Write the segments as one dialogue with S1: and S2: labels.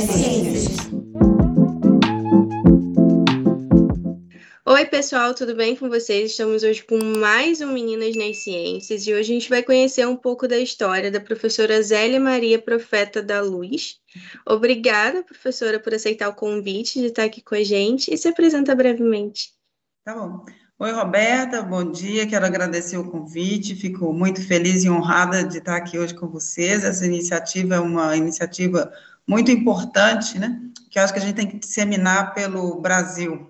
S1: Ciências.
S2: Oi, pessoal, tudo bem com vocês? Estamos hoje com mais um Meninas nas Ciências e hoje a gente vai conhecer um pouco da história da professora Zélia Maria Profeta da Luz. Obrigada, professora, por aceitar o convite de estar aqui com a gente e se apresenta brevemente.
S3: Tá bom. Oi, Roberta, bom dia. Quero agradecer o convite. Fico muito feliz e honrada de estar aqui hoje com vocês. Essa iniciativa é uma iniciativa muito importante, né? Que eu acho que a gente tem que disseminar pelo Brasil.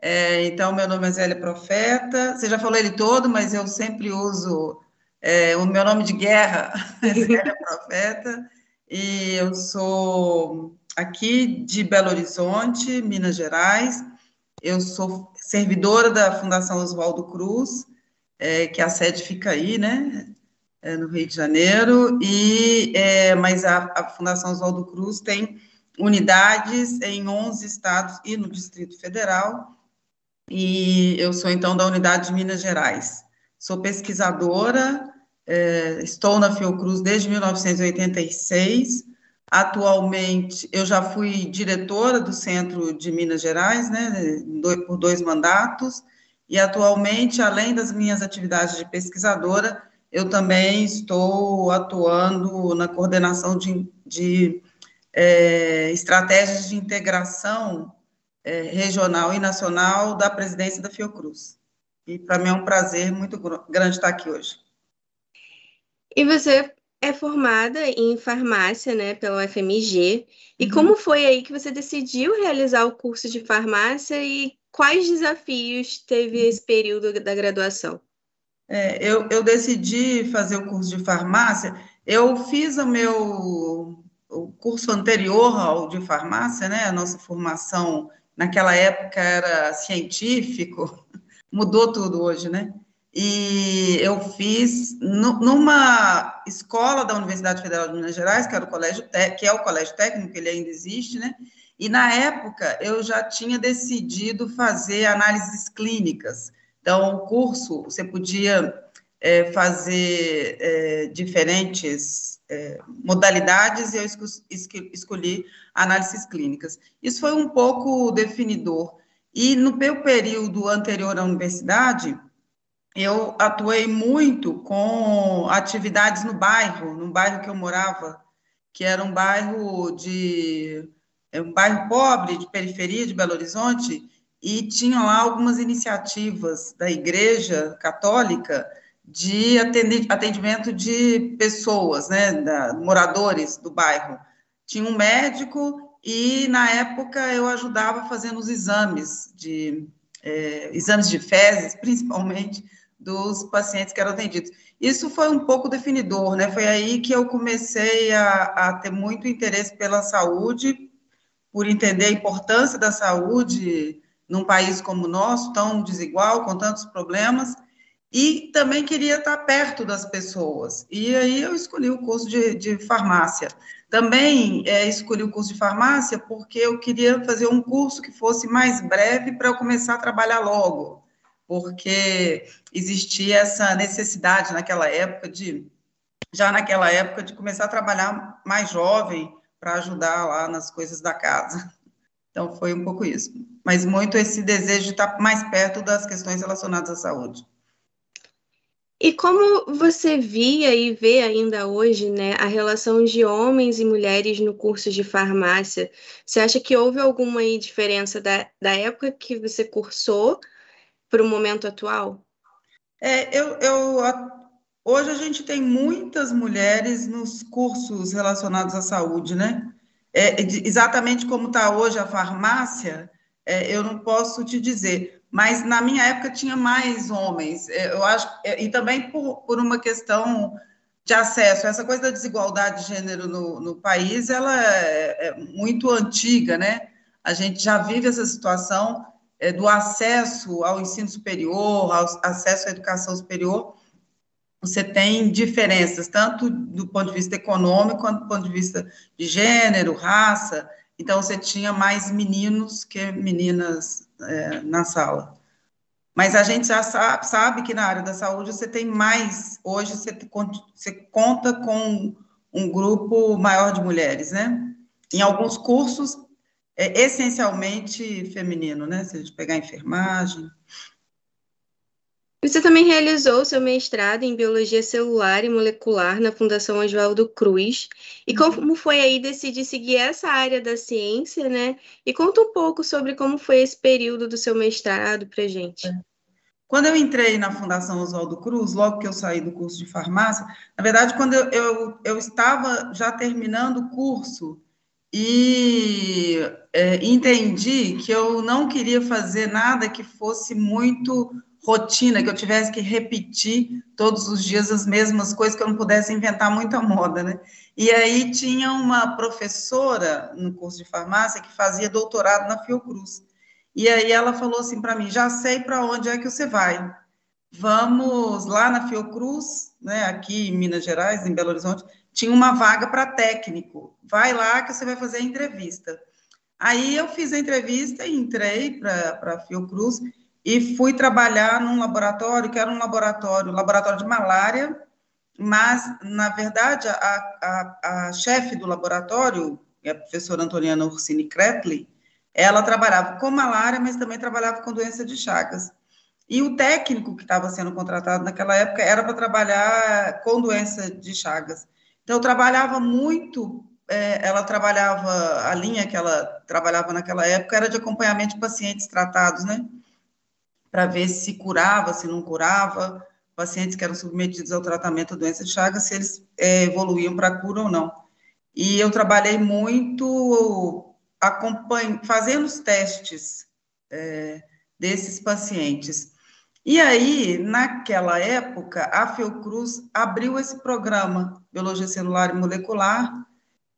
S3: É, então, meu nome é Zélia Profeta. Você já falou ele todo, mas eu sempre uso é, o meu nome de guerra, Zélia Profeta. E eu sou aqui de Belo Horizonte, Minas Gerais eu sou servidora da Fundação Oswaldo Cruz, é, que a sede fica aí, né, é, no Rio de Janeiro, e, é, mas a, a Fundação Oswaldo Cruz tem unidades em 11 estados e no Distrito Federal, e eu sou, então, da unidade de Minas Gerais. Sou pesquisadora, é, estou na Fiocruz desde 1986, Atualmente, eu já fui diretora do Centro de Minas Gerais, né, por dois mandatos, e atualmente, além das minhas atividades de pesquisadora, eu também estou atuando na coordenação de, de é, estratégias de integração é, regional e nacional da presidência da Fiocruz. E para mim é um prazer muito grande estar aqui hoje.
S2: E você é formada em farmácia, né, pela UFMG. E uhum. como foi aí que você decidiu realizar o curso de farmácia e quais desafios teve esse período da graduação?
S3: É, eu, eu decidi fazer o curso de farmácia. Eu fiz o meu o curso anterior ao de farmácia, né? A nossa formação naquela época era científico, mudou tudo hoje, né? e eu fiz numa escola da Universidade Federal de Minas Gerais, que era o colégio que é o colégio técnico, ele ainda existe, né? E na época eu já tinha decidido fazer análises clínicas. Então o curso você podia é, fazer é, diferentes é, modalidades e eu escolhi análises clínicas. Isso foi um pouco definidor. E no meu período anterior à universidade eu atuei muito com atividades no bairro, no bairro que eu morava, que era um bairro de é um bairro pobre de periferia de Belo Horizonte e tinha lá algumas iniciativas da Igreja Católica de atendimento de pessoas, né, da, moradores do bairro. Tinha um médico e na época eu ajudava fazendo os exames de é, exames de fezes, principalmente dos pacientes que eram atendidos. Isso foi um pouco definidor, né? Foi aí que eu comecei a, a ter muito interesse pela saúde, por entender a importância da saúde num país como o nosso, tão desigual, com tantos problemas, e também queria estar perto das pessoas. E aí eu escolhi o curso de, de farmácia. Também é, escolhi o curso de farmácia porque eu queria fazer um curso que fosse mais breve para eu começar a trabalhar logo porque existia essa necessidade naquela época de, já naquela época, de começar a trabalhar mais jovem para ajudar lá nas coisas da casa. Então, foi um pouco isso. Mas muito esse desejo de estar mais perto das questões relacionadas à saúde.
S2: E como você via e vê ainda hoje, né, a relação de homens e mulheres no curso de farmácia? Você acha que houve alguma diferença da, da época que você cursou para o momento atual?
S3: É, eu, eu, hoje a gente tem muitas mulheres nos cursos relacionados à saúde, né? É, exatamente como está hoje a farmácia, é, eu não posso te dizer, mas na minha época tinha mais homens, é, eu acho, é, e também por, por uma questão de acesso, essa coisa da desigualdade de gênero no, no país, ela é, é muito antiga, né? A gente já vive essa situação é, do acesso ao ensino superior, ao acesso à educação superior, você tem diferenças, tanto do ponto de vista econômico, quanto do ponto de vista de gênero, raça. Então, você tinha mais meninos que meninas é, na sala. Mas a gente já sabe, sabe, que na área da saúde você tem mais. Hoje você, você conta com um grupo maior de mulheres, né? em alguns cursos, é essencialmente feminino, né? Se a gente pegar enfermagem.
S2: Você também realizou seu mestrado em Biologia Celular e Molecular na Fundação Oswaldo Cruz. E uhum. como foi aí decidir seguir essa área da ciência, né? E conta um pouco sobre como foi esse período do seu mestrado para gente. É.
S3: Quando eu entrei na Fundação Oswaldo Cruz, logo que eu saí do curso de farmácia, na verdade, quando eu, eu, eu estava já terminando o curso e é, entendi que eu não queria fazer nada que fosse muito rotina, que eu tivesse que repetir todos os dias as mesmas coisas, que eu não pudesse inventar muita moda, né? E aí tinha uma professora no curso de farmácia que fazia doutorado na Fiocruz. E aí ela falou assim para mim: já sei para onde é que você vai. Vamos lá na Fiocruz, né, aqui em Minas Gerais, em Belo Horizonte, tinha uma vaga para técnico. Vai lá que você vai fazer a entrevista. Aí eu fiz a entrevista e entrei para a Fiocruz e fui trabalhar num laboratório que era um laboratório, laboratório de malária, mas, na verdade, a, a, a chefe do laboratório, é a professora Antoniana Ursini Kretli, ela trabalhava com malária, mas também trabalhava com doença de Chagas. E o técnico que estava sendo contratado naquela época era para trabalhar com doença de Chagas. Então, eu trabalhava muito, é, ela trabalhava, a linha que ela trabalhava naquela época era de acompanhamento de pacientes tratados, né? Para ver se curava, se não curava, pacientes que eram submetidos ao tratamento da doença de Chagas, se eles é, evoluíam para cura ou não. E eu trabalhei muito fazendo os testes é, desses pacientes. E aí, naquela época, a Fiocruz abriu esse programa, Biologia Celular e Molecular,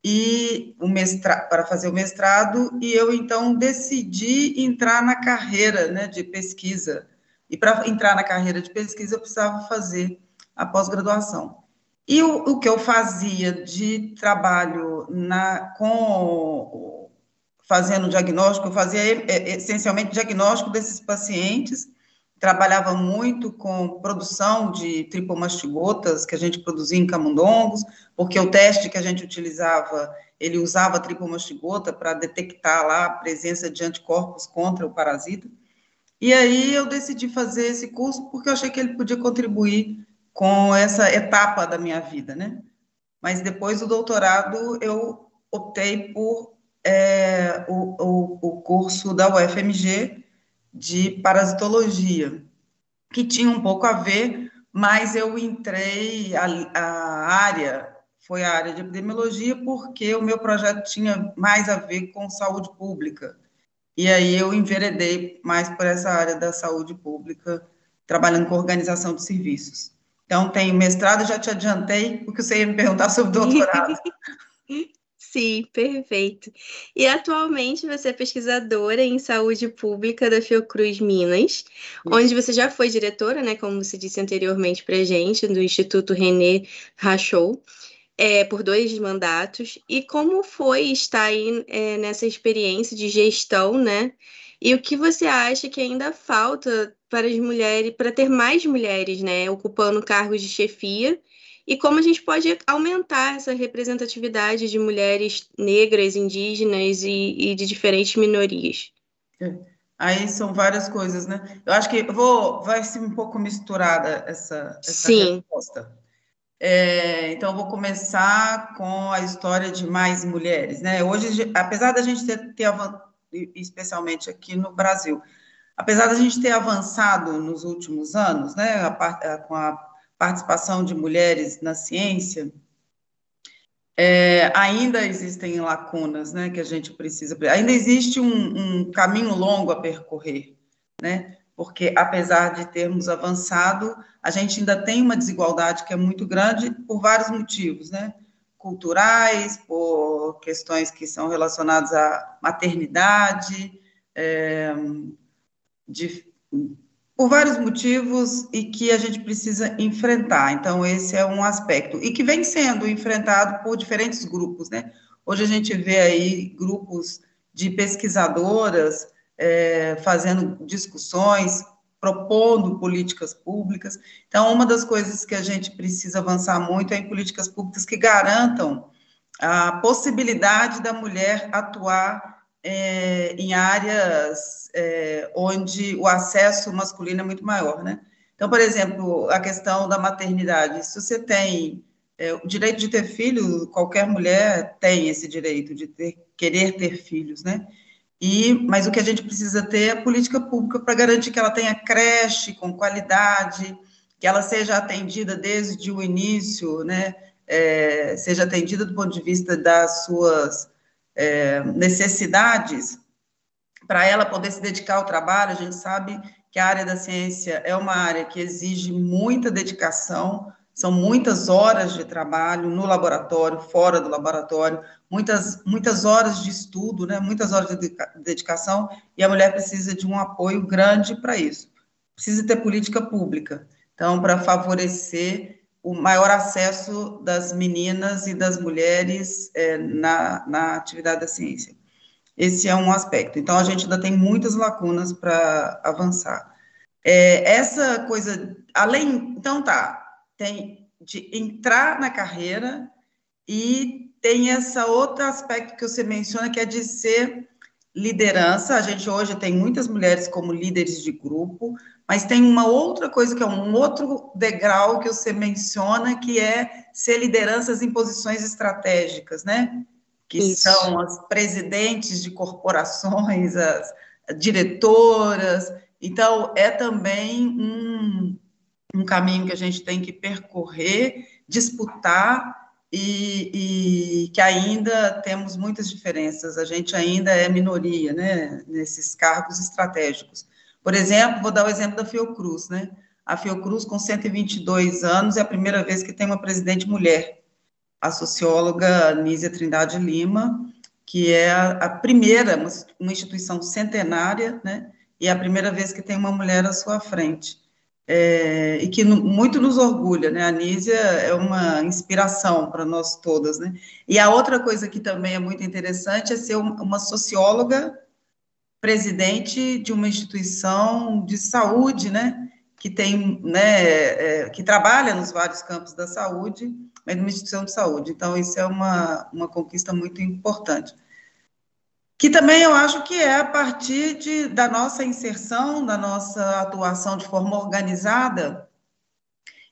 S3: e o mestrado, para fazer o mestrado, e eu então decidi entrar na carreira né, de pesquisa. E para entrar na carreira de pesquisa, eu precisava fazer a pós-graduação. E o, o, que eu fazia de trabalho na, com fazendo diagnóstico, eu fazia essencialmente diagnóstico desses pacientes trabalhava muito com produção de tripomastigotas que a gente produzia em camundongos, porque o teste que a gente utilizava, ele usava tripomastigota para detectar lá a presença de anticorpos contra o parasita. E aí eu decidi fazer esse curso porque eu achei que ele podia contribuir com essa etapa da minha vida, né? Mas depois do doutorado eu optei por é, o, o, o curso da UFMG, de parasitologia, que tinha um pouco a ver, mas eu entrei, a, a área foi a área de epidemiologia, porque o meu projeto tinha mais a ver com saúde pública. E aí eu enveredei mais por essa área da saúde pública, trabalhando com organização de serviços. Então, tenho mestrado, já te adiantei, porque você ia me perguntar sobre doutorado.
S2: Sim, perfeito. E atualmente você é pesquisadora em saúde pública da Fiocruz Minas, onde você já foi diretora, né, como você disse anteriormente para gente, do Instituto René Rachou, é, por dois mandatos. E como foi estar aí é, nessa experiência de gestão, né? E o que você acha que ainda falta para as mulheres, para ter mais mulheres, né, ocupando cargos de chefia e como a gente pode aumentar essa representatividade de mulheres negras, indígenas e, e de diferentes minorias.
S3: É. Aí são várias coisas, né? Eu acho que vou, vai ser um pouco misturada essa, essa Sim. resposta. É, então, eu vou começar com a história de mais mulheres, né? Hoje, apesar da gente ter, ter especialmente aqui no Brasil, apesar da gente ter avançado nos últimos anos, né, a, com a participação de mulheres na ciência, é, ainda existem lacunas, né, que a gente precisa, ainda existe um, um, caminho longo a percorrer, né, porque apesar de termos avançado, a gente ainda tem uma desigualdade que é muito grande por vários motivos, né, culturais, por questões que são relacionadas à maternidade, é, de por vários motivos e que a gente precisa enfrentar. Então, esse é um aspecto. E que vem sendo enfrentado por diferentes grupos, né? Hoje a gente vê aí grupos de pesquisadoras é, fazendo discussões, propondo políticas públicas. Então, uma das coisas que a gente precisa avançar muito é em políticas públicas que garantam a possibilidade da mulher atuar é, em áreas é, onde o acesso masculino é muito maior, né? Então, por exemplo, a questão da maternidade. Se você tem é, o direito de ter filho, qualquer mulher tem esse direito de ter, querer ter filhos, né? E, mas o que a gente precisa ter é política pública para garantir que ela tenha creche com qualidade, que ela seja atendida desde o início, né? É, seja atendida do ponto de vista das suas é, necessidades, para ela poder se dedicar ao trabalho. A gente sabe que a área da ciência é uma área que exige muita dedicação, são muitas horas de trabalho no laboratório, fora do laboratório, muitas, muitas horas de estudo, né, muitas horas de dedicação, e a mulher precisa de um apoio grande para isso. Precisa ter política pública, então, para favorecer o maior acesso das meninas e das mulheres é, na, na atividade da ciência. Esse é um aspecto. Então, a gente ainda tem muitas lacunas para avançar. É, essa coisa, além, então tá, tem de entrar na carreira e tem esse outro aspecto que você menciona, que é de ser liderança. A gente hoje tem muitas mulheres como líderes de grupo, mas tem uma outra coisa que é um outro degrau que você menciona, que é ser lideranças em posições estratégicas, né? Que Isso. são as presidentes de corporações, as diretoras. Então, é também um, um caminho que a gente tem que percorrer, disputar e, e, que ainda temos muitas diferenças, a gente ainda é minoria, né, nesses cargos estratégicos. Por exemplo, vou dar o exemplo da Fiocruz, né, a Fiocruz, com 122 anos, é a primeira vez que tem uma presidente mulher, a socióloga Nízia Trindade Lima, que é a, primeira, uma, instituição centenária, né, e é a primeira vez que tem uma mulher à sua frente é, e que muito nos orgulha, né? A Nízia é uma inspiração para nós todas, né? E a outra coisa que também é muito interessante é ser uma socióloga presidente de uma instituição de saúde, né? Que tem, né? É, que trabalha nos vários campos da saúde, mas numa instituição de saúde. Então isso é uma, uma conquista muito importante que também eu acho que é a partir de, da nossa inserção, da nossa atuação de forma organizada,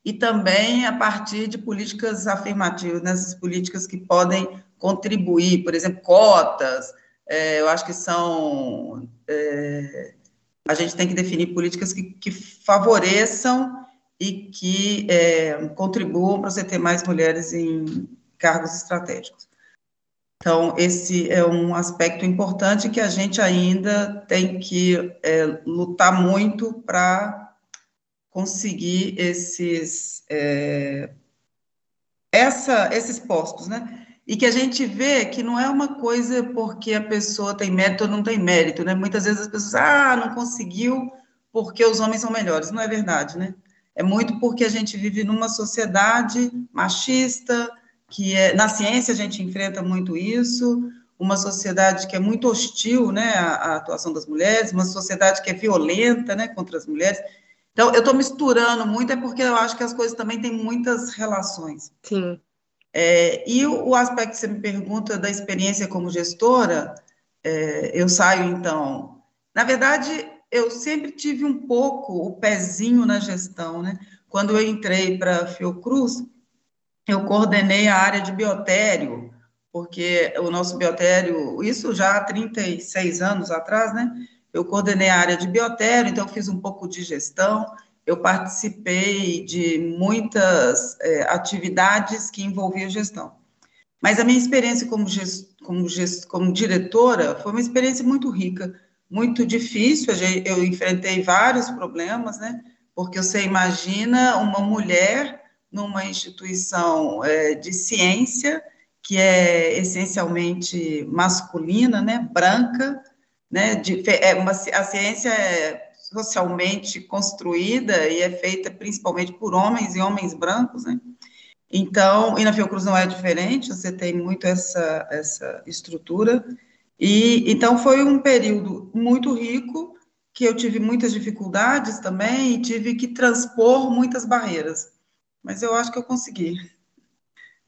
S3: e também a partir de políticas afirmativas, nessas políticas que podem contribuir, por exemplo, cotas, é, eu acho que são. É, a gente tem que definir políticas que, que favoreçam e que é, contribuam para você ter mais mulheres em cargos estratégicos. Então, esse é um aspecto importante que a gente ainda tem que é, lutar muito para conseguir esses, é, essa, esses postos, né? E que a gente vê que não é uma coisa porque a pessoa tem mérito ou não tem mérito, né? Muitas vezes as pessoas, ah, não conseguiu porque os homens são melhores. Não é verdade, né? É muito porque a gente vive numa sociedade machista, que é, na ciência a gente enfrenta muito isso, uma sociedade que é muito hostil, né, à, atuação das mulheres, uma sociedade que é violenta, né, contra as mulheres. Então, eu estou misturando muito, é porque eu acho que as coisas também têm muitas relações.
S2: Sim.
S3: É, e o, o, aspecto que você me pergunta da experiência como gestora, é, eu saio, então... Na verdade, eu sempre tive um pouco o pezinho na gestão, né? Quando eu entrei para a Fiocruz, eu coordenei a área de biotério, porque o nosso biotério, isso já há 36 anos atrás, né? Eu coordenei a área de biotério, então fiz um pouco de gestão, eu participei de muitas é, atividades que envolviam gestão. Mas a minha experiência como, gest, como, gest, como diretora foi uma experiência muito rica, muito difícil. Eu enfrentei vários problemas, né? Porque você imagina uma mulher numa instituição é, de ciência, que é essencialmente masculina, né, branca, né, de, é uma, a ciência é socialmente construída e é feita principalmente por homens e homens brancos, né, então, e na Fiocruz não é diferente, você tem muito essa, essa estrutura, e então foi um período muito rico, que eu tive muitas dificuldades também, e tive que transpor muitas barreiras mas eu acho que eu consegui.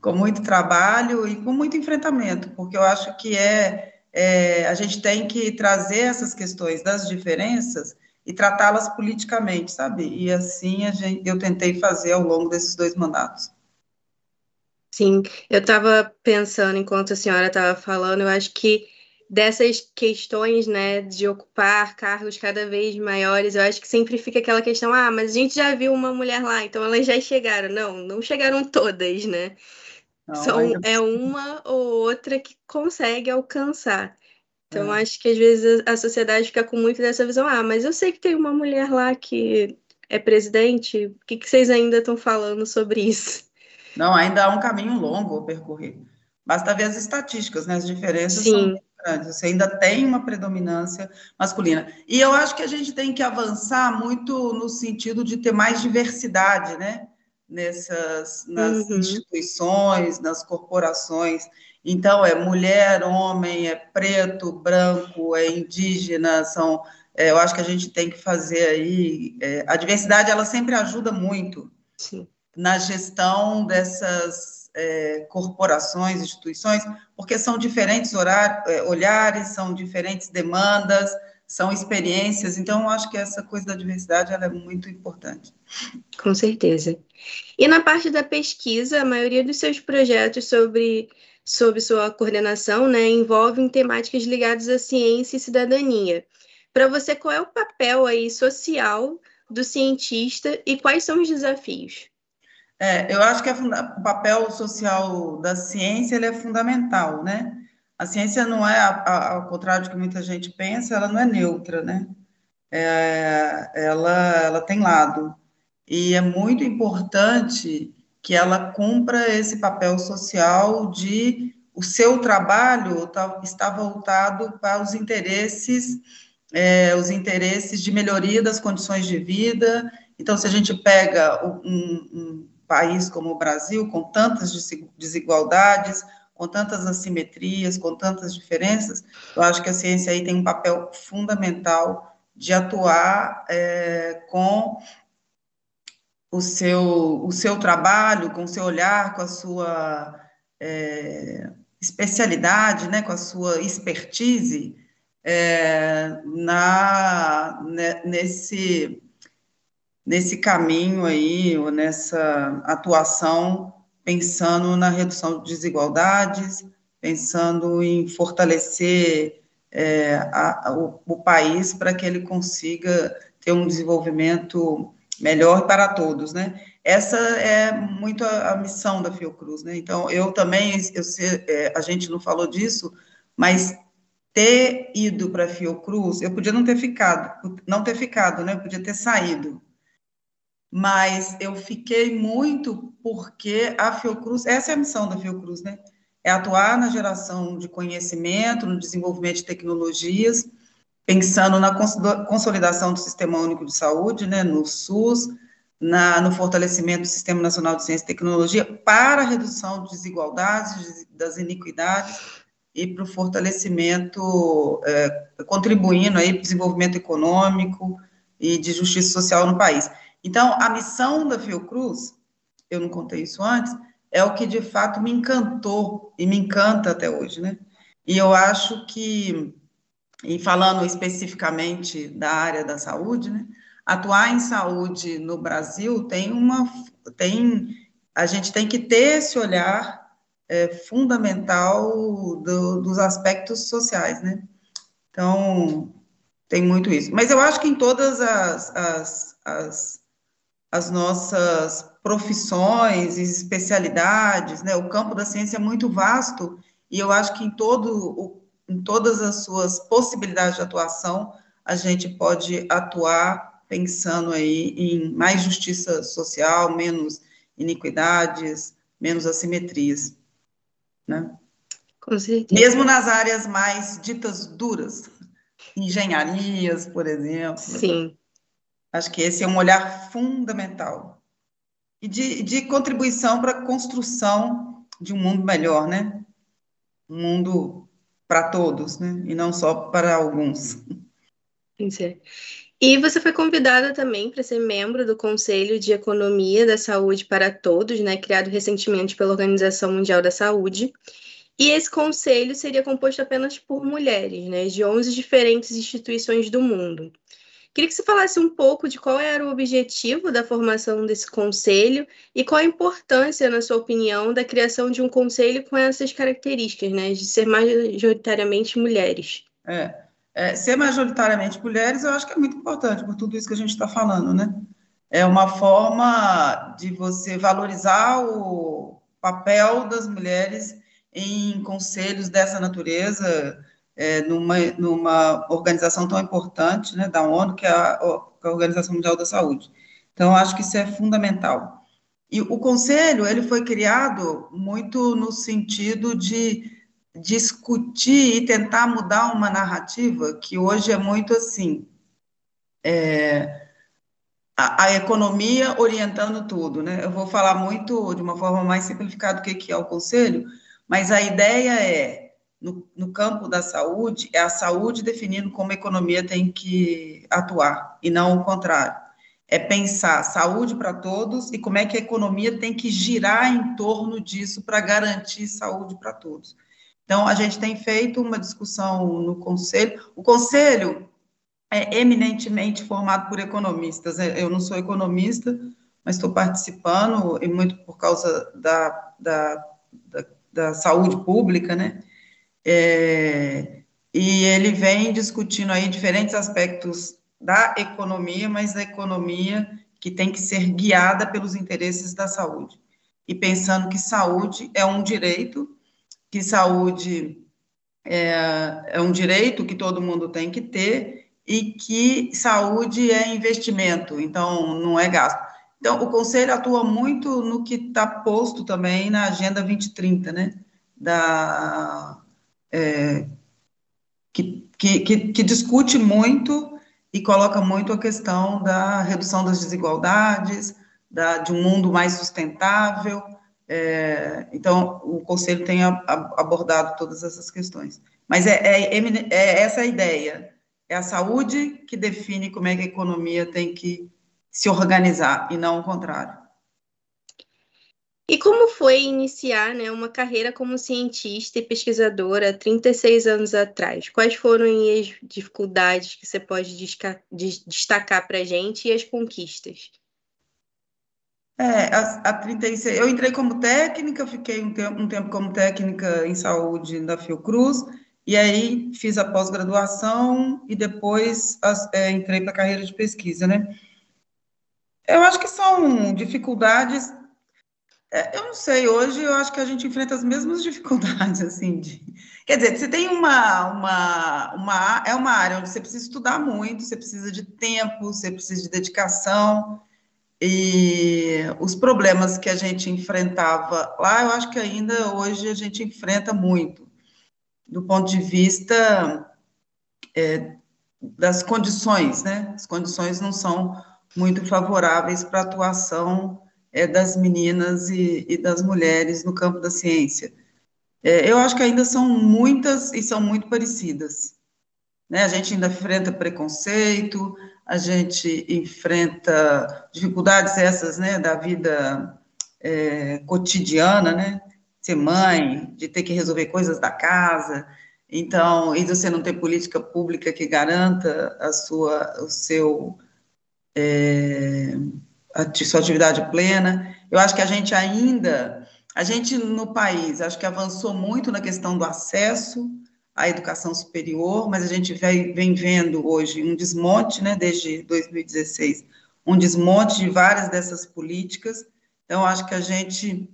S3: com muito trabalho e com muito enfrentamento, porque eu acho que é, é a gente tem que trazer essas questões das diferenças e tratá-las politicamente, sabe? E assim a gente, eu tentei fazer ao longo desses dois mandatos.
S2: Sim, eu estava pensando enquanto a senhora estava falando, eu acho que dessas questões, né, de ocupar cargos cada vez maiores, eu acho que sempre fica aquela questão, ah, mas a gente já viu uma mulher lá, então elas já chegaram. Não, não chegaram todas, né? Não, São, ainda... É uma ou outra que consegue alcançar. Então, é. acho que às vezes a sociedade fica com muito dessa visão, ah, mas eu sei que tem uma mulher lá que é presidente, o que, que vocês ainda estão falando sobre isso?
S3: Não, ainda há um caminho longo a percorrer. Basta ver as estatísticas, né? As diferenças Sim. são grandes. Você ainda tem uma predominância masculina. E eu acho que a gente tem que avançar muito no sentido de ter mais diversidade, né? Nessas, nas uhum. instituições, nas corporações. Então, é mulher, homem, é preto, branco, é indígena, são... É, eu acho que a gente tem que fazer aí... É, a diversidade, ela sempre ajuda muito Sim. na gestão dessas é, corporações, instituições, porque são diferentes horários, é, olhares, são diferentes demandas, são experiências, então eu acho que essa coisa da diversidade ela é muito importante.
S2: Com certeza. E na parte da pesquisa, a maioria dos seus projetos sobre, sobre sua coordenação né, envolvem temáticas ligadas à ciência e cidadania. Para você, qual é o papel aí social do cientista e quais são os desafios?
S3: É, eu acho que é o papel social da ciência ele é fundamental, né? A ciência não é, ao contrário do que muita gente pensa, ela não é neutra, né? É, ela, ela tem lado. E é muito importante que ela cumpra esse papel social de o seu trabalho tá, está voltado para os interesses, é, os interesses de melhoria das condições de vida. Então, se a gente pega um, um país como o Brasil, com tantas desigualdades, com tantas assimetrias, com tantas diferenças, eu acho que a ciência aí tem um papel fundamental de atuar é, com o seu, o seu trabalho, com o seu olhar, com a sua é, especialidade, né, com a sua expertise é, na, né, nesse nesse caminho aí, ou nessa atuação, pensando na redução de desigualdades, pensando em fortalecer é, a, o, o país para que ele consiga ter um desenvolvimento melhor para todos, né? Essa é muito a, a missão da Fiocruz, né? Então, eu também, eu é, a gente não falou disso, mas ter ido para a Fiocruz, eu podia não ter ficado, não ter ficado, né? Eu podia ter saído, mas eu fiquei muito porque a Fiocruz, essa é a missão da Fiocruz, né? É atuar na geração de conhecimento, no desenvolvimento de tecnologias, pensando na consolidação do Sistema Único de Saúde, né, no SUS, na, no fortalecimento do Sistema Nacional de Ciência e Tecnologia para a redução de desigualdades, das iniquidades e para o fortalecimento, é, contribuindo aí para o desenvolvimento econômico e de justiça social no país. Então, a missão da Fiocruz, eu não contei isso antes, é o que de fato me encantou e me encanta até hoje, né? E eu acho que, e falando especificamente da área da saúde, né? Atuar em saúde no Brasil tem uma, tem, a gente tem que ter esse olhar é, fundamental do, dos aspectos sociais, né? Então, tem muito isso. Mas eu acho que em todas as, as, as as nossas profissões e especialidades, né? O campo da ciência é muito vasto e eu acho que em todo em todas as suas possibilidades de atuação a gente pode atuar pensando aí em mais justiça social, menos iniquidades, menos assimetrias, né?
S2: Com certeza.
S3: Mesmo nas áreas mais ditas duras, engenharias, por exemplo.
S2: Sim.
S3: Acho que esse é um olhar fundamental e de, de contribuição para a construção de um mundo melhor, né? Um mundo para todos, né? E não só para alguns.
S2: E você foi convidada também para ser membro do Conselho de Economia da Saúde para Todos, né, criado recentemente pela Organização Mundial da Saúde. E esse conselho seria composto apenas por mulheres, né, de 11 diferentes instituições do mundo. Queria que você falasse um pouco de qual era o objetivo da formação desse conselho e qual a importância, na sua opinião, da criação de um conselho com essas características, né, de ser majoritariamente mulheres.
S3: É, é, ser majoritariamente mulheres, eu acho que é muito importante por tudo isso que a gente está falando, né? É uma forma de você valorizar o papel das mulheres em conselhos dessa natureza, é, numa, numa organização tão importante né, da ONU, que é a, a Organização Mundial da Saúde. Então, acho que isso é fundamental. E o conselho, ele foi criado muito no sentido de discutir e tentar mudar uma narrativa que hoje é muito assim, é, a, a, economia orientando tudo, né? Eu vou falar muito de uma forma mais simplificada do que, que é o conselho, mas a ideia é, no, no campo da saúde, é a saúde definindo como a economia tem que atuar, e não o contrário. É pensar saúde para todos e como é que a economia tem que girar em torno disso para garantir saúde para todos. Então, a gente tem feito uma discussão no Conselho. O Conselho é eminentemente formado por economistas. É, eu não sou economista, mas estou participando, e muito por causa da, da, da, da saúde pública, né? É, e ele vem discutindo aí diferentes aspectos da economia, mas da economia que tem que ser guiada pelos interesses da saúde. E pensando que saúde é um direito que saúde é, é um direito que todo mundo tem que ter e que saúde é investimento, então não é gasto. Então, o Conselho atua muito no que está posto também na Agenda 2030, né? Da, é, que, que, que, discute muito e coloca muito a questão da redução das desigualdades, da, de um mundo mais sustentável, é, então, o Conselho tem a, a, abordado todas essas questões. Mas é, é, é, essa a ideia. É a saúde que define como é que a economia tem que se organizar, e não o contrário.
S2: E como foi iniciar né, uma carreira como cientista e pesquisadora há 36 anos atrás? Quais foram as dificuldades que você pode destacar para a gente e as conquistas?
S3: É, a, a 36, eu entrei como técnica, fiquei um tempo, um tempo como técnica em saúde da Fiocruz, e aí fiz a pós-graduação e depois as, é, entrei para a carreira de pesquisa, né? Eu acho que são dificuldades, é, eu não sei, hoje eu acho que a gente enfrenta as mesmas dificuldades, assim, de, quer dizer, você tem uma, uma, uma, é uma área onde você precisa estudar muito, você precisa de tempo, você precisa de dedicação, e os problemas que a gente enfrentava lá, eu acho que ainda hoje a gente enfrenta muito, do ponto de vista é, das condições, né? As condições não são muito favoráveis para a atuação é, das meninas e, e, das mulheres no campo da ciência. É, eu acho que ainda são muitas e são muito parecidas. Né? A gente ainda enfrenta preconceito, a gente enfrenta dificuldades essas, né, da vida é, cotidiana, né, ser mãe, de ter que resolver coisas da casa, então, e você não ter política pública que garanta a sua, o seu, é, sua atividade plena. Eu acho que a gente ainda, a gente no país, acho que avançou muito na questão do acesso, a educação superior, mas a gente vem, vem vendo hoje um desmonte, né, desde 2016, um desmonte de várias dessas políticas. Então, acho que a gente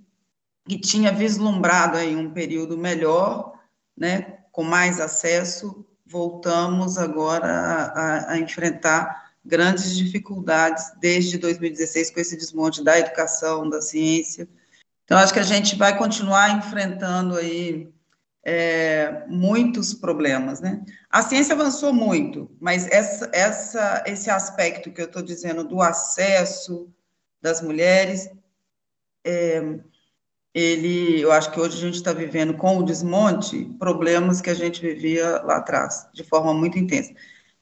S3: que tinha vislumbrado aí um período melhor, né, com mais acesso, voltamos agora a, a, a enfrentar grandes dificuldades desde 2016 com esse desmonte da educação, da ciência. Então, acho que a gente vai continuar enfrentando aí é, muitos problemas, né? A ciência avançou muito, mas essa, essa, esse aspecto que eu estou dizendo do acesso das mulheres, é, ele, eu acho que hoje a gente está vivendo com o desmonte problemas que a gente vivia lá atrás, de forma muito intensa.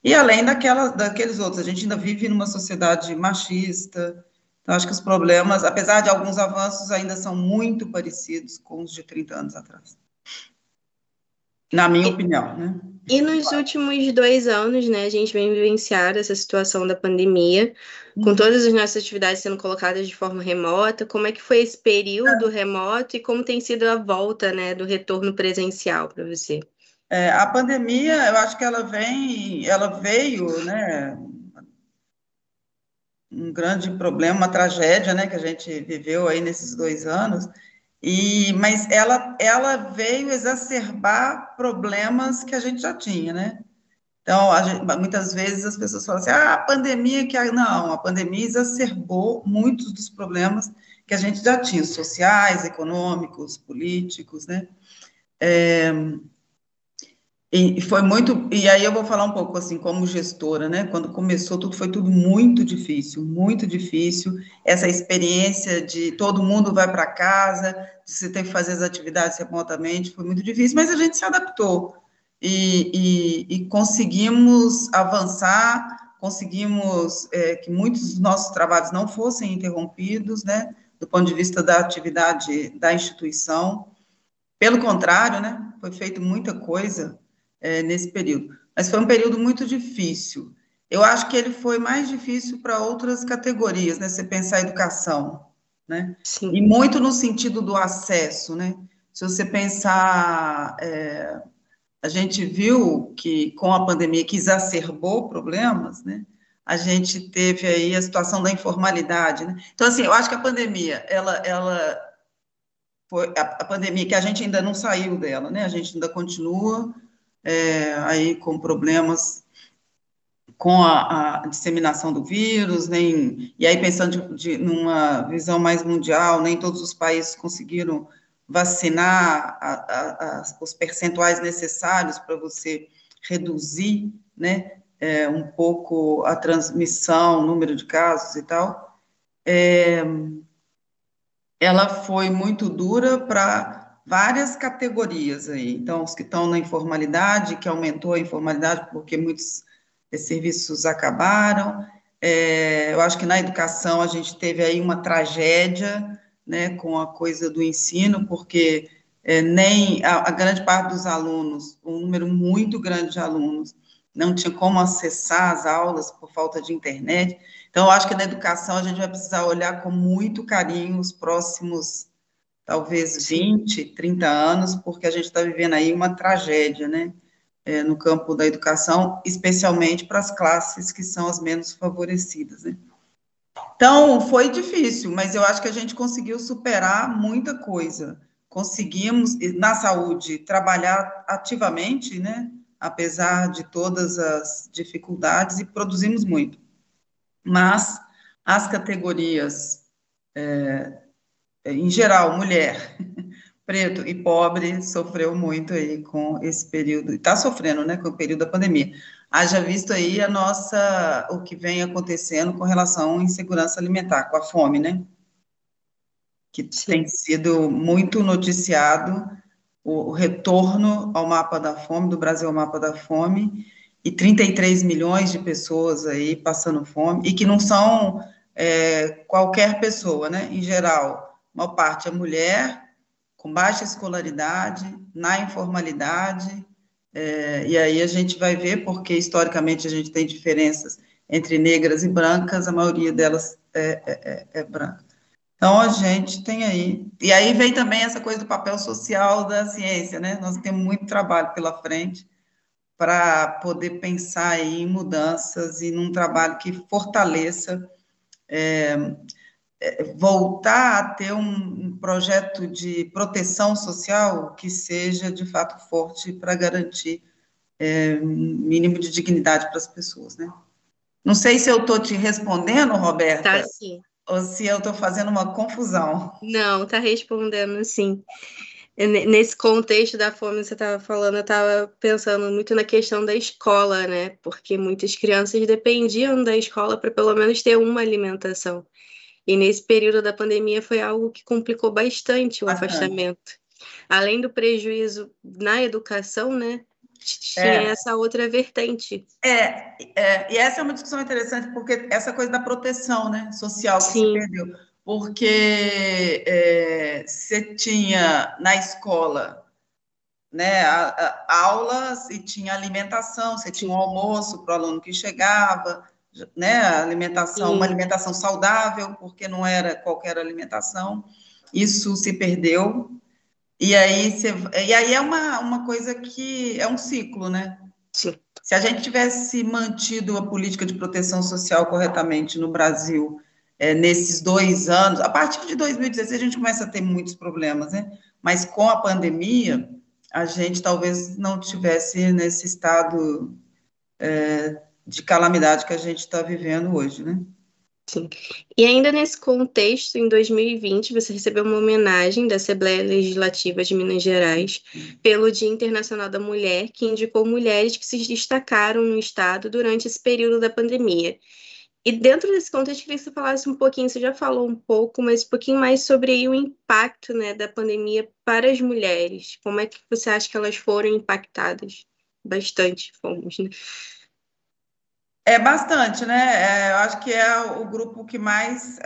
S3: E além daquela, daqueles outros, a gente ainda vive numa sociedade machista, então acho que os problemas, apesar de alguns avanços, ainda são muito parecidos com os de 30 anos atrás. Na minha e, opinião, né?
S2: E nos últimos dois anos, né, a gente vem vivenciando essa situação da pandemia, com uhum. todas as nossas atividades sendo colocadas de forma remota. Como é que foi esse período é. remoto e como tem sido a volta, né, do retorno presencial para você?
S3: É, a pandemia, eu acho que ela vem, ela veio, né, um grande problema, uma tragédia, né, que a gente viveu aí nesses dois anos. E, mas ela, ela veio exacerbar problemas que a gente já tinha, né? Então, gente, muitas vezes as pessoas falam assim, ah, a pandemia que... Não, a pandemia exacerbou muitos dos problemas que a gente já tinha, sociais, econômicos, políticos, né? É, e foi muito, e aí eu vou falar um pouco assim, como gestora, né? Quando começou tudo, foi tudo muito difícil, muito difícil. Essa experiência de todo mundo vai para casa, de você ter que fazer as atividades remotamente, foi muito difícil, mas a gente se adaptou e, e, e conseguimos avançar, conseguimos é, que muitos dos nossos trabalhos não fossem interrompidos, né? Do ponto de vista da atividade da instituição. Pelo contrário, né? Foi feito muita coisa é, nesse período. Mas foi um período muito difícil. Eu acho que ele foi mais difícil para outras categorias, né? Você pensar a educação, né? Sim. E muito no sentido do acesso, né? Se você pensar, é, a gente viu que com a pandemia que exacerbou problemas, né? A gente teve aí a situação da informalidade, né? Então, assim, eu acho que a pandemia, ela, ela foi a, a pandemia que a gente ainda não saiu dela, né? A gente ainda continua é, aí com problemas com a, a, disseminação do vírus, nem e aí pensando de, de, numa visão mais mundial, nem todos os países conseguiram vacinar a, os percentuais necessários para você reduzir, né, é, um pouco a transmissão, número de casos e tal. É, ela foi muito dura para várias categorias aí. Então, os que estão na informalidade, que aumentou a informalidade porque muitos serviços acabaram. É, eu acho que na educação a gente teve aí uma tragédia, né, com a coisa do ensino, porque é, nem a, a, grande parte dos alunos, um número muito grande de alunos, não tinha como acessar as aulas por falta de internet. Então, eu acho que na educação a gente vai precisar olhar com muito carinho os próximos talvez 20, 30 anos, porque a gente está vivendo aí uma tragédia, né? É, no campo da educação, especialmente para as classes que são as menos favorecidas, né? Então, foi difícil, mas eu acho que a gente conseguiu superar muita coisa. Conseguimos, na saúde, trabalhar ativamente, né? Apesar de todas as dificuldades, e produzimos muito. Mas as categorias é, em geral, mulher, preto e pobre, sofreu muito aí com esse período, está sofrendo, né, com o período da pandemia. Haja visto aí a nossa, o que vem acontecendo com relação à insegurança alimentar, com a fome, né? Que Sim. tem sido muito noticiado o, o retorno ao mapa da fome, do Brasil ao mapa da fome, e 33 milhões de pessoas aí passando fome, e que não são é, qualquer pessoa, né? Em geral, uma parte é mulher, com baixa escolaridade, na informalidade, é, e aí a gente vai ver, porque historicamente a gente tem diferenças entre negras e brancas, a maioria delas é, é, é, é branca. Então, a gente tem aí. E aí vem também essa coisa do papel social da ciência, né? Nós temos muito trabalho pela frente para poder pensar em mudanças e num trabalho que fortaleça é, voltar a ter um, um, projeto de proteção social que seja de fato forte para garantir é, mínimo de dignidade para as pessoas, né? Não sei se eu estou te respondendo, Roberta.
S2: Tá, sim.
S3: Ou se eu estou fazendo uma confusão.
S2: Não, está respondendo, sim. Nesse contexto da fome, você estava falando, eu estava pensando muito na questão da escola, né? Porque muitas crianças dependiam da escola para pelo menos ter uma alimentação. E nesse período da pandemia foi algo que complicou bastante o afastamento. Além do prejuízo na educação, né? tinha é. essa outra vertente.
S3: É, é, e essa é uma discussão interessante, porque essa coisa da proteção né, social que Sim. se perdeu. Porque é, você tinha na escola né, a, a, aulas e tinha alimentação, você tinha um almoço para o aluno que chegava, né, alimentação, Sim. uma alimentação saudável, porque não era qualquer alimentação. Isso se perdeu. E aí, você, e aí é uma, uma coisa que é um ciclo, né? Sim. Se a gente tivesse mantido a política de proteção social corretamente no Brasil é, nesses dois anos, a partir de 2016 a gente começa a ter muitos problemas, né? Mas com a pandemia, a gente talvez não tivesse nesse estado é, de calamidade que a gente está vivendo hoje, né?
S2: Sim. E ainda nesse contexto, em 2020, você recebeu uma homenagem da Assembleia Legislativa de Minas Gerais pelo Dia Internacional da Mulher, que indicou mulheres que se destacaram no Estado durante esse período da pandemia. E dentro desse contexto, eu queria que você falasse um pouquinho, você já falou um pouco, mas um pouquinho mais sobre o impacto né, da pandemia para as mulheres. Como é que você acha que elas foram impactadas? Bastante fomos, né?
S3: É bastante, né? É, eu acho que é o grupo que mais,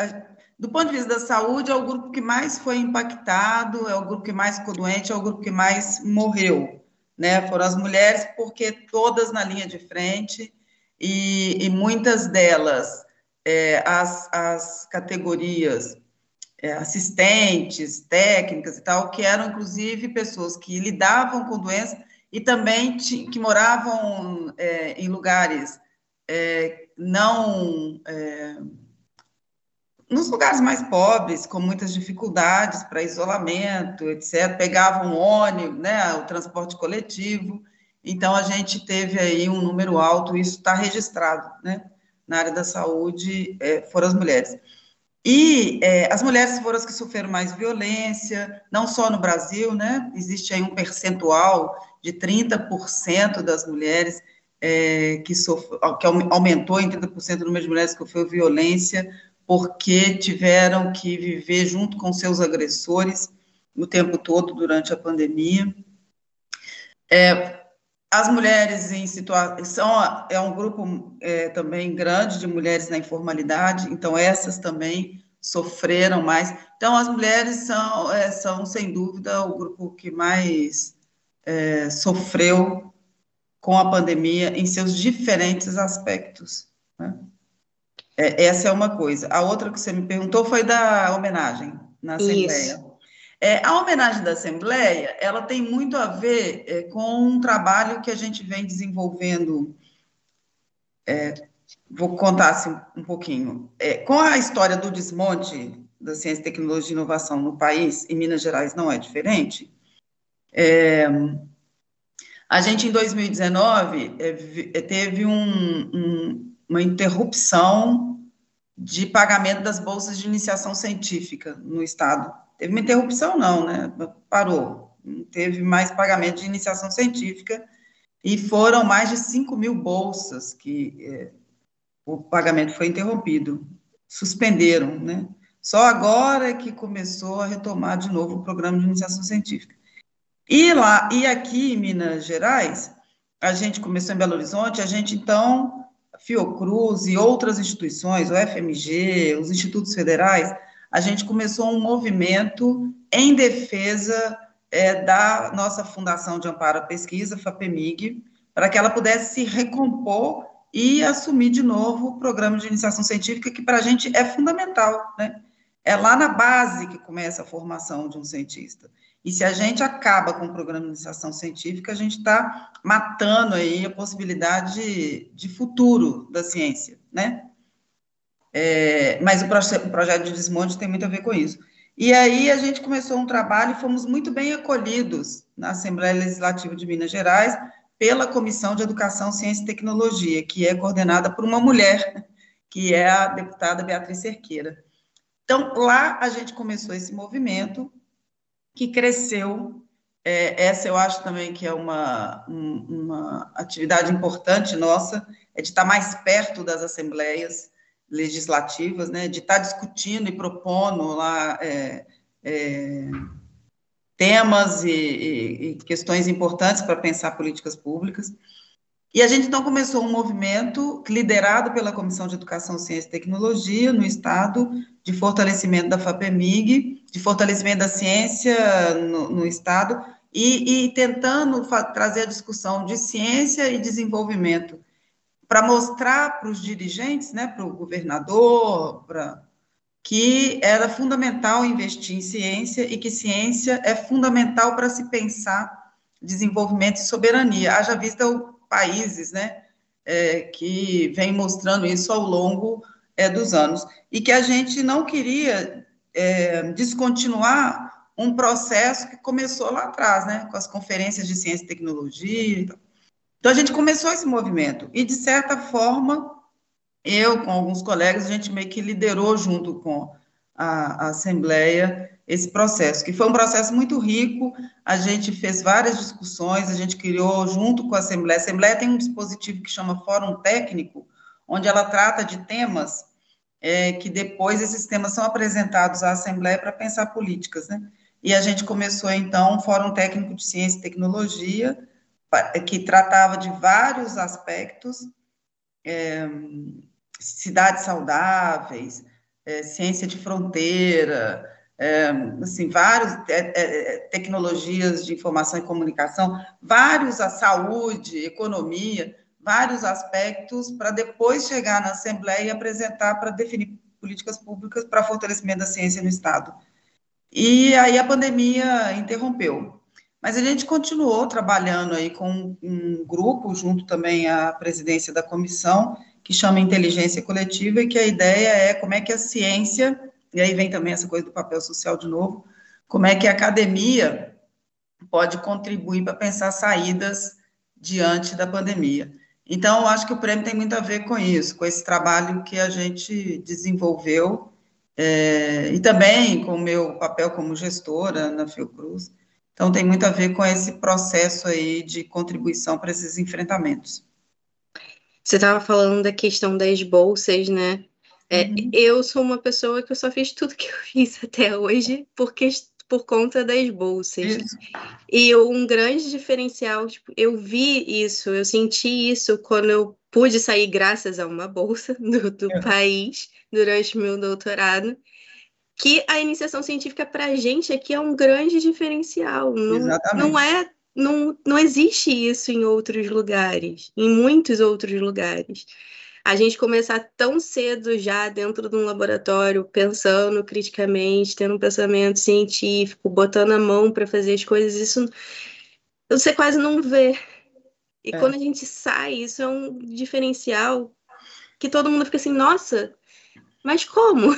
S3: do ponto de vista da saúde, é o grupo que mais foi impactado, é o grupo que mais ficou doente, é o grupo que mais morreu, né? Foram as mulheres, porque todas na linha de frente e, e muitas delas, é, as, as categorias é, assistentes, técnicas e tal, que eram inclusive pessoas que lidavam com doença e também que moravam é, em lugares é, não é, nos lugares mais pobres, com muitas dificuldades para isolamento, etc., pegavam ônibus, né, o transporte coletivo. Então, a gente teve aí um número alto, isso está registrado, né, na área da saúde, é, foram as mulheres. E é, as mulheres foram as que sofreram mais violência, não só no Brasil, né, existe aí um percentual de 30% das mulheres é, que, sofre, que aumentou em 30% o número de mulheres que sofreu violência, porque tiveram que viver junto com seus agressores o tempo todo durante a pandemia. É, as mulheres em situação é um grupo é, também grande de mulheres na informalidade, então essas também sofreram mais. Então as mulheres são, é, são sem dúvida o grupo que mais é, sofreu com a pandemia em seus diferentes aspectos. Né? É, essa é uma coisa. A outra que você me perguntou foi da homenagem na Assembleia. É, a homenagem da Assembleia, ela tem muito a ver é, com um trabalho que a gente vem desenvolvendo. É, vou contar assim, um pouquinho. É, com a história do desmonte da ciência, tecnologia e inovação no país, em Minas Gerais não é diferente. É, a gente, em 2019, é, é, teve um, um, uma interrupção de pagamento das bolsas de iniciação científica no Estado. Teve uma interrupção, não, né? Parou. Não teve mais pagamento de iniciação científica e foram mais de 5 mil bolsas que é, o pagamento foi interrompido. Suspenderam, né? Só agora que começou a retomar de novo o programa de iniciação científica. E lá, e aqui em Minas Gerais, a gente começou em Belo Horizonte, a gente então, Fiocruz e outras instituições, o FMG, os institutos federais, a gente começou um movimento em defesa é, da nossa Fundação de Amparo à Pesquisa, FAPEMIG, para que ela pudesse se recompor e assumir de novo o programa de iniciação científica, que para a gente é fundamental, né? É lá na base que começa a formação de um cientista. E se a gente acaba com o programa de iniciação científica, a gente está matando aí a possibilidade de, de, futuro da ciência, né? É, mas o, proje o projeto de desmonte tem muito a ver com isso. E aí a gente começou um trabalho e fomos muito bem acolhidos na Assembleia Legislativa de Minas Gerais pela Comissão de Educação, Ciência e Tecnologia, que é coordenada por uma mulher, que é a deputada Beatriz Cerqueira. Então, lá a gente começou esse movimento que cresceu. É, essa eu acho também que é uma, uma atividade importante nossa, é de estar mais perto das assembleias legislativas, né, de estar discutindo e propondo lá é, é, temas e, e, e questões importantes para pensar políticas públicas. E a gente então começou um movimento liderado pela Comissão de Educação, Ciência e Tecnologia no Estado, de fortalecimento da FAPEMIG, de fortalecimento da ciência no, no Estado, e, e tentando trazer a discussão de ciência e desenvolvimento para mostrar para os dirigentes, né, para o governador, que era fundamental investir em ciência e que ciência é fundamental para se pensar desenvolvimento e soberania. Haja vista o países, né, é, que vem mostrando isso ao longo é, dos anos, e que a gente não queria é, descontinuar um processo que começou lá atrás, né, com as conferências de ciência e tecnologia. Então, então a gente começou esse movimento, e de certa forma, eu, com alguns colegas, a gente meio que liderou junto com a, Assembleia esse processo, que foi um processo muito rico. A gente fez várias discussões, a gente criou junto com a Assembleia. A Assembleia tem um dispositivo que chama Fórum Técnico, onde ela trata de temas é, que depois esses temas são apresentados à Assembleia para pensar políticas, né? E a gente começou, então, um Fórum Técnico de Ciência e Tecnologia, que tratava de vários aspectos, é, cidades saudáveis, é, ciência de fronteira, é, assim, várias é, é, tecnologias de informação e comunicação, vários a saúde, economia, vários aspectos para depois chegar na Assembleia e apresentar para definir políticas públicas para fortalecimento da ciência no Estado. E aí a pandemia interrompeu. Mas a gente continuou trabalhando aí com um grupo, junto também à presidência da comissão, que chama Inteligência Coletiva, e que a ideia é como é que a ciência e aí vem também essa coisa do papel social de novo, como é que a academia pode contribuir para pensar saídas diante da pandemia. Então, eu acho que o prêmio tem muito a ver com isso, com esse trabalho que a gente desenvolveu, é, e também com o meu papel como gestora na Fiocruz. Então, tem muito a ver com esse processo aí de contribuição para esses enfrentamentos.
S2: Você estava falando da questão das bolsas, né? É, uhum. Eu sou uma pessoa que eu só fiz tudo que eu fiz até hoje porque, por conta das bolsas. Isso. E um grande diferencial, tipo, eu vi isso, eu senti isso quando eu pude sair graças a uma bolsa do, do é. país durante meu doutorado, que a iniciação científica para a gente aqui é um grande diferencial. Não, Exatamente. não é não, não existe isso em outros lugares, em muitos outros lugares a gente começar tão cedo já dentro de um laboratório, pensando criticamente, tendo um pensamento científico, botando a mão para fazer as coisas, isso você quase não vê. E é. quando a gente sai, isso é um diferencial que todo mundo fica assim, nossa, mas como?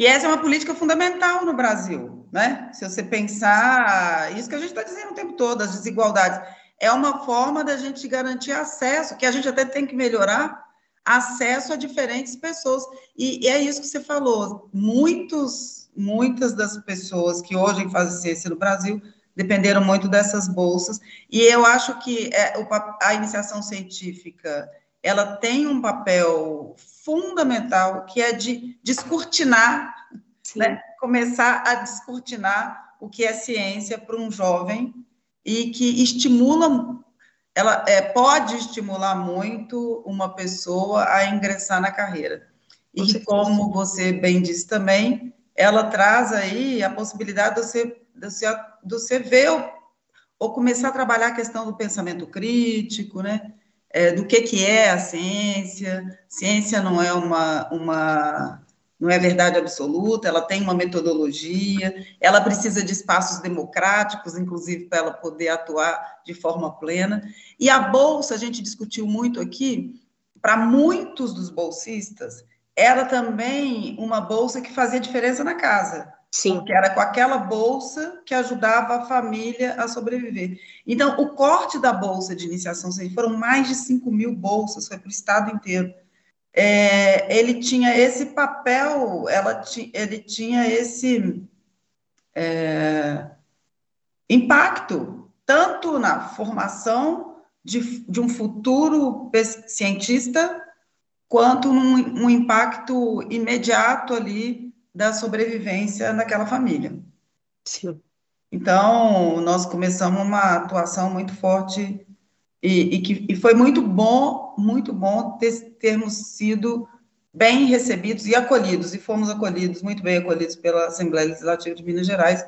S3: E essa é uma política fundamental no Brasil, né? Se você pensar, isso que a gente está dizendo o tempo todo, as desigualdades, é uma forma da gente garantir acesso, que a gente até tem que melhorar, acesso a diferentes pessoas. E, e, é isso que você falou. Muitos, muitas das pessoas que hoje fazem ciência no Brasil dependeram muito dessas bolsas. E eu acho que é, a iniciação científica ela tem um papel fundamental que é de descortinar, né? começar a descortinar o que é ciência para um jovem e que estimula ela é, pode estimular muito uma pessoa a ingressar na carreira. E como você bem disse também, ela traz aí a possibilidade de você, de você, de você ver ou, ou começar a trabalhar a questão do pensamento crítico, né? É, do que, que é a ciência. Ciência não é uma, uma não é verdade absoluta, ela tem uma metodologia, ela precisa de espaços democráticos, inclusive para ela poder atuar de forma plena. E a bolsa, a gente discutiu muito aqui, para muitos dos bolsistas, era também uma bolsa que fazia diferença na casa. Sim. Porque era com aquela bolsa que ajudava a família a sobreviver. Então, o corte da bolsa de iniciação foram mais de 5 mil bolsas, foi para o estado inteiro é, ele tinha esse papel, ela ele tinha esse é, impacto, tanto na formação de, de um futuro cientista, quanto num, um impacto imediato ali da sobrevivência naquela família.
S2: Sim.
S3: Então, nós começamos uma atuação muito forte e, e que e foi muito bom, muito bom ter, termos sido bem recebidos e acolhidos, e fomos acolhidos, muito bem acolhidos pela Assembleia Legislativa de Minas Gerais,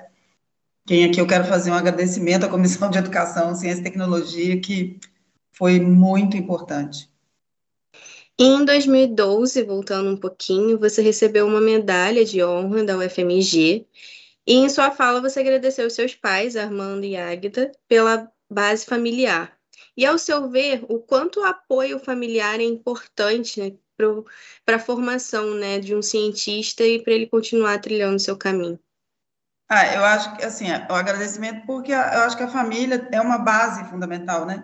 S3: quem aqui eu quero fazer um agradecimento à Comissão de Educação, Ciência e Tecnologia, que foi muito importante.
S2: Em 2012, voltando um pouquinho, você recebeu uma medalha de honra da UFMG, e em sua fala você agradeceu os seus pais, Armando e Águida, pela base familiar. E ao seu ver, o quanto o apoio familiar é importante né, para a formação né, de um cientista e para ele continuar trilhando seu caminho?
S3: Ah, eu acho que assim, o agradecimento porque eu acho que a família é uma base fundamental, né?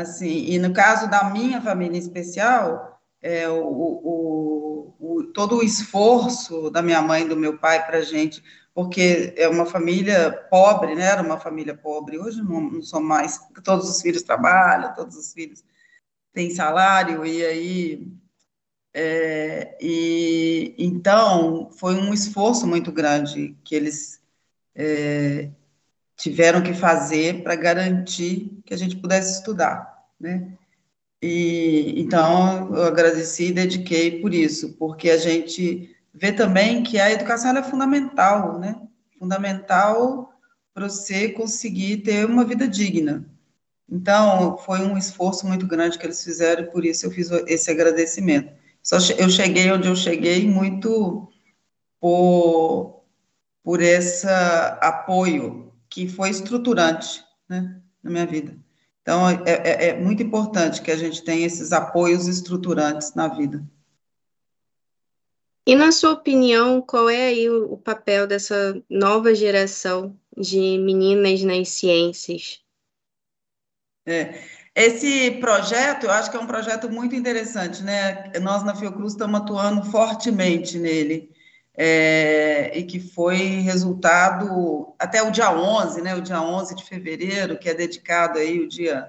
S3: Assim, e no caso da minha família em especial, é, o, o, o, todo o esforço da minha mãe do meu pai para a gente, porque é uma família pobre, né? Era uma família pobre. Hoje não, não são mais. Todos os filhos trabalham, todos os filhos têm salário e aí é, e então foi um esforço muito grande que eles é, tiveram que fazer para garantir que a gente pudesse estudar, né? E então eu agradeci e dediquei por isso, porque a gente vê também que a educação é fundamental, né? Fundamental para você conseguir ter uma vida digna. Então, foi um esforço muito grande que eles fizeram, e por isso eu fiz esse agradecimento. Só eu cheguei onde eu cheguei muito por por esse apoio que foi estruturante né, na minha vida. Então, é, é, é muito importante que a gente tenha esses apoios estruturantes na vida.
S2: E na sua opinião, qual é aí o, papel dessa nova geração de meninas nas ciências?
S3: É, esse projeto, eu acho que é um projeto muito interessante, né? Nós na Fiocruz estamos atuando fortemente nele é, e que foi resultado até o dia 11, né, o dia 11 de fevereiro, que é dedicado aí o Dia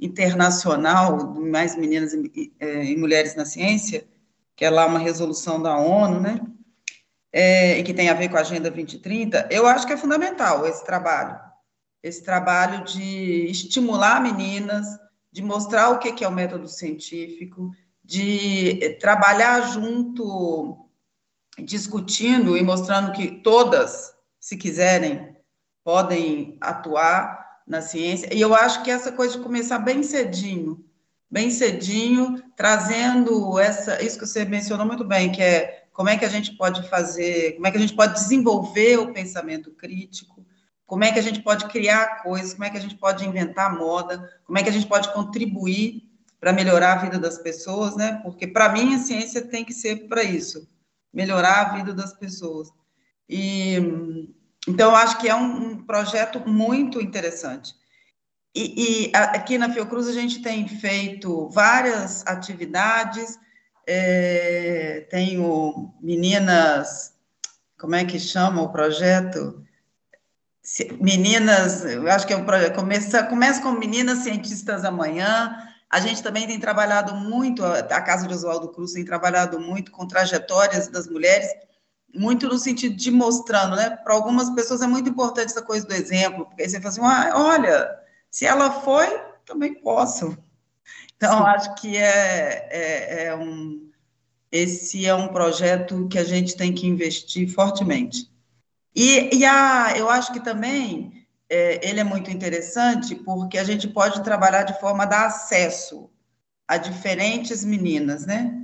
S3: Internacional de Mais Meninas e, é, e Mulheres na Ciência, que é lá uma resolução da ONU, né, é, e que tem a ver com a Agenda 2030, eu acho que é fundamental esse trabalho, esse trabalho de estimular meninas, de mostrar o que é o método científico, de trabalhar junto discutindo e mostrando que todas, se quiserem, podem atuar na ciência. E eu acho que essa coisa de começar bem cedinho, bem cedinho, trazendo essa, isso que você mencionou muito bem, que é como é que a gente pode fazer, como é que a gente pode desenvolver o pensamento crítico, como é que a gente pode criar coisas, como é que a gente pode inventar moda, como é que a gente pode contribuir para melhorar a vida das pessoas, né? Porque para mim a ciência tem que ser para isso, melhorar a vida das pessoas. E então acho que é um, um projeto muito interessante. E, e, aqui na Fiocruz a gente tem feito várias atividades. É, tenho meninas, como é que chama o projeto? Meninas, eu acho que é um projeto, começa, começa com meninas cientistas amanhã, a gente também tem trabalhado muito, a Casa de Oswaldo Cruz tem trabalhado muito com trajetórias das mulheres, muito no sentido de mostrando, né? Para algumas pessoas é muito importante essa coisa do exemplo, porque aí você fala assim, ah, olha, se ela foi, também posso. Então, Sim. acho que é, é, é um, esse é um projeto que a gente tem que investir fortemente. E, e a, eu acho que também é, ele é muito interessante porque a gente pode trabalhar de forma a dar acesso a diferentes meninas, né?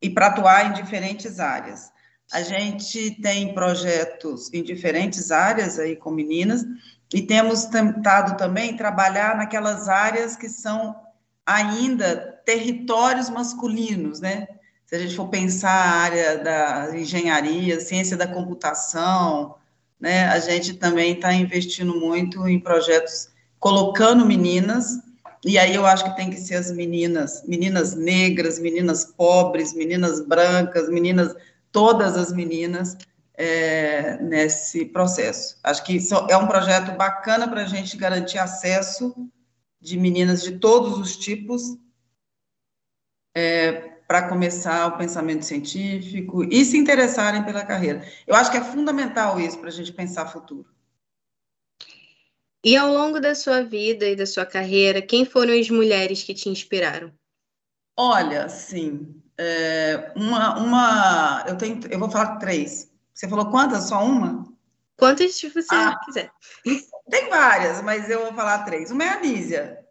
S3: E para atuar em diferentes áreas. A gente tem projetos em diferentes áreas aí com meninas e temos tentado também trabalhar naquelas áreas que são ainda territórios masculinos, né? Se a gente for pensar a área da engenharia, ciência da computação, né, a gente também está investindo muito em projetos colocando meninas, e aí eu acho que tem que ser as meninas, meninas negras, meninas pobres, meninas brancas, meninas, todas as meninas é, nesse processo. Acho que é um projeto bacana para a gente garantir acesso de meninas de todos os tipos é, para começar o pensamento científico e se interessarem pela carreira. Eu acho que é fundamental isso para a gente pensar futuro.
S2: E ao longo da sua vida e da sua carreira, quem foram as mulheres que te inspiraram?
S3: Olha, sim, é, uma, uma, eu tenho, eu vou falar três. Você falou quantas? Só uma?
S2: Quantas você ah, quiser.
S3: Tem várias, mas eu vou falar três. Uma é a Nízia,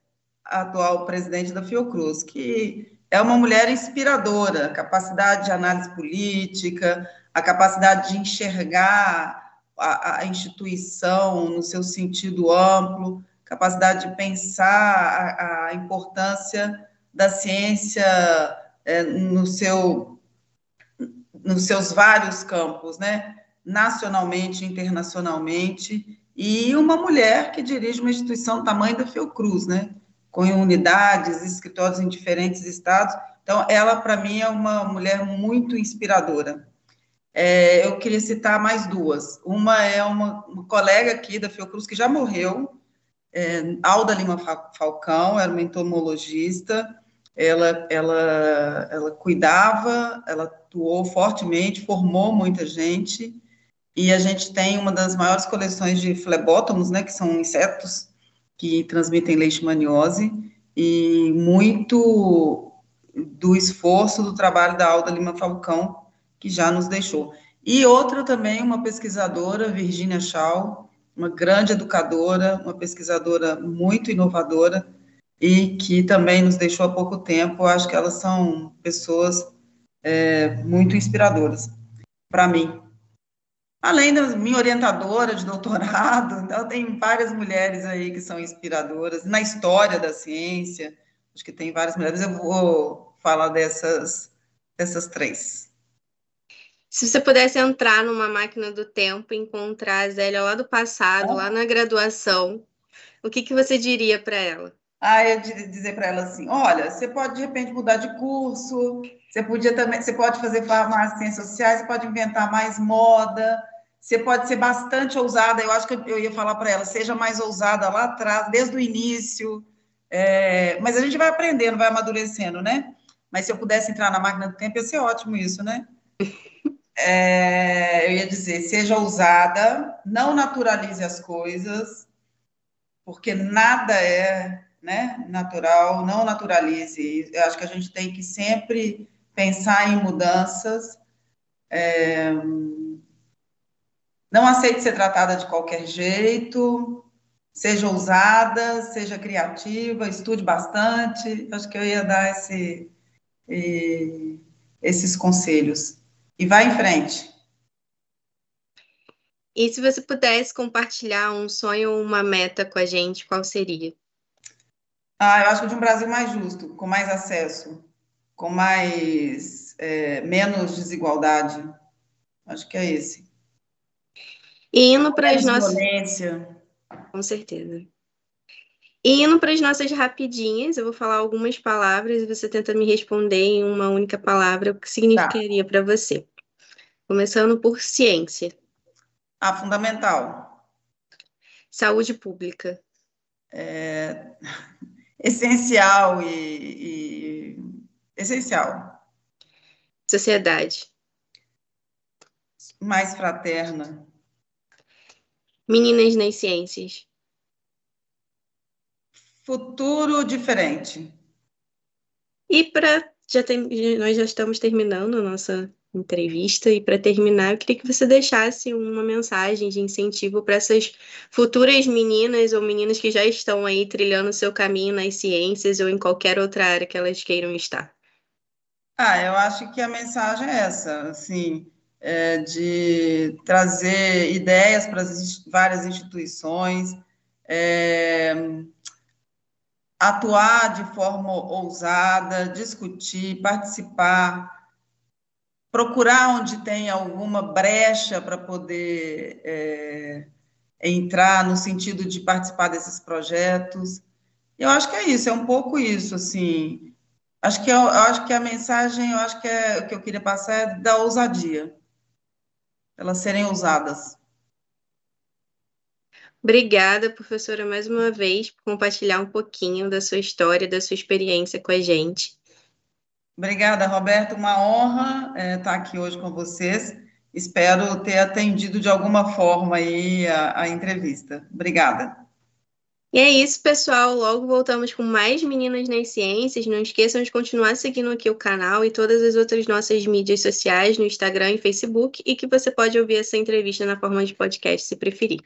S3: atual presidente da Fiocruz, que é uma mulher inspiradora, capacidade de análise política, a capacidade de enxergar a, a instituição no seu sentido amplo, capacidade de pensar a, a importância da ciência é, no seu, nos seus vários campos, né? nacionalmente, internacionalmente, e uma mulher que dirige uma instituição do tamanho da Fiocruz, né? Com unidades, escritórios em diferentes estados. Então, ela, para mim, é uma mulher muito inspiradora. É, eu queria citar mais duas. Uma é uma, uma colega aqui da Fiocruz que já morreu, é, Alda Lima Falcão, era uma entomologista, ela, ela, ela cuidava, ela atuou fortemente, formou muita gente, e a gente tem uma das maiores coleções de flebótomos, né, que são insetos que transmitem leishmaniose, e muito do esforço do trabalho da Alda Lima Falcão, que já nos deixou. E outra também, uma pesquisadora, Virginia Shaw, uma grande educadora, uma pesquisadora muito inovadora, e que também nos deixou há pouco tempo. Acho que elas são pessoas é, muito inspiradoras para mim. Além da minha orientadora de doutorado, então tem várias mulheres aí que são inspiradoras na história da ciência. Acho que tem várias mulheres. Eu vou falar dessas, dessas três.
S2: Se você pudesse entrar numa máquina do tempo e encontrar a Zélia lá do passado, lá na graduação, o que, que você diria para ela?
S3: Ah, eu dizer para ela assim, olha, você pode de repente mudar de curso, você podia também, você pode fazer farmácia ciências sociais, você pode inventar mais moda, você pode ser bastante ousada. Eu acho que eu ia falar para ela, seja mais ousada lá atrás, desde o início. É, mas a gente vai aprendendo, vai amadurecendo, né? Mas se eu pudesse entrar na máquina do tempo, ia ser ótimo isso, né? É, eu ia dizer, seja ousada, não naturalize as coisas, porque nada é né, natural, não naturalize. Eu acho que a gente tem que sempre pensar em mudanças. É, não aceite ser tratada de qualquer jeito, seja ousada, seja criativa, estude bastante. Acho que eu ia dar esse, esses conselhos. E vá em frente.
S2: E se você pudesse compartilhar um sonho ou uma meta com a gente, qual seria?
S3: Ah, eu acho que de um Brasil mais justo, com mais acesso, com mais é, menos desigualdade. Acho que é esse.
S2: E indo para as nossas. Violência. Com certeza. E indo para as nossas rapidinhas, eu vou falar algumas palavras e você tenta me responder em uma única palavra o que significaria tá. para você. Começando por ciência.
S3: Ah, fundamental.
S2: Saúde pública.
S3: É essencial e, e essencial.
S2: Sociedade.
S3: Mais fraterna.
S2: Meninas nas ciências.
S3: Futuro diferente.
S2: E para já tem, nós já estamos terminando a nossa entrevista e para terminar, eu queria que você deixasse uma mensagem de incentivo para essas futuras meninas ou meninas que já estão aí trilhando o seu caminho nas ciências ou em qualquer outra área que elas queiram estar.
S3: Ah, eu acho que a mensagem é essa, assim, é de trazer ideias para as várias instituições, é, atuar de forma ousada, discutir, participar, procurar onde tem alguma brecha para poder é, entrar no sentido de participar desses projetos. Eu acho que é isso, é um pouco isso, assim. Acho que eu, eu acho que a mensagem, eu acho que é o que eu queria passar é da ousadia, elas serem ousadas.
S2: Obrigada, professora, mais uma vez, por compartilhar um pouquinho da sua história, da sua experiência com a gente.
S3: Obrigada, Roberto. Uma honra é, estar aqui hoje com vocês. Espero ter atendido de alguma forma aí a, a entrevista. Obrigada.
S2: E é isso, pessoal. Logo voltamos com mais Meninas nas Ciências. Não esqueçam de continuar seguindo aqui o canal e todas as outras nossas mídias sociais, no Instagram e Facebook, e que você pode ouvir essa entrevista na forma de podcast, se preferir.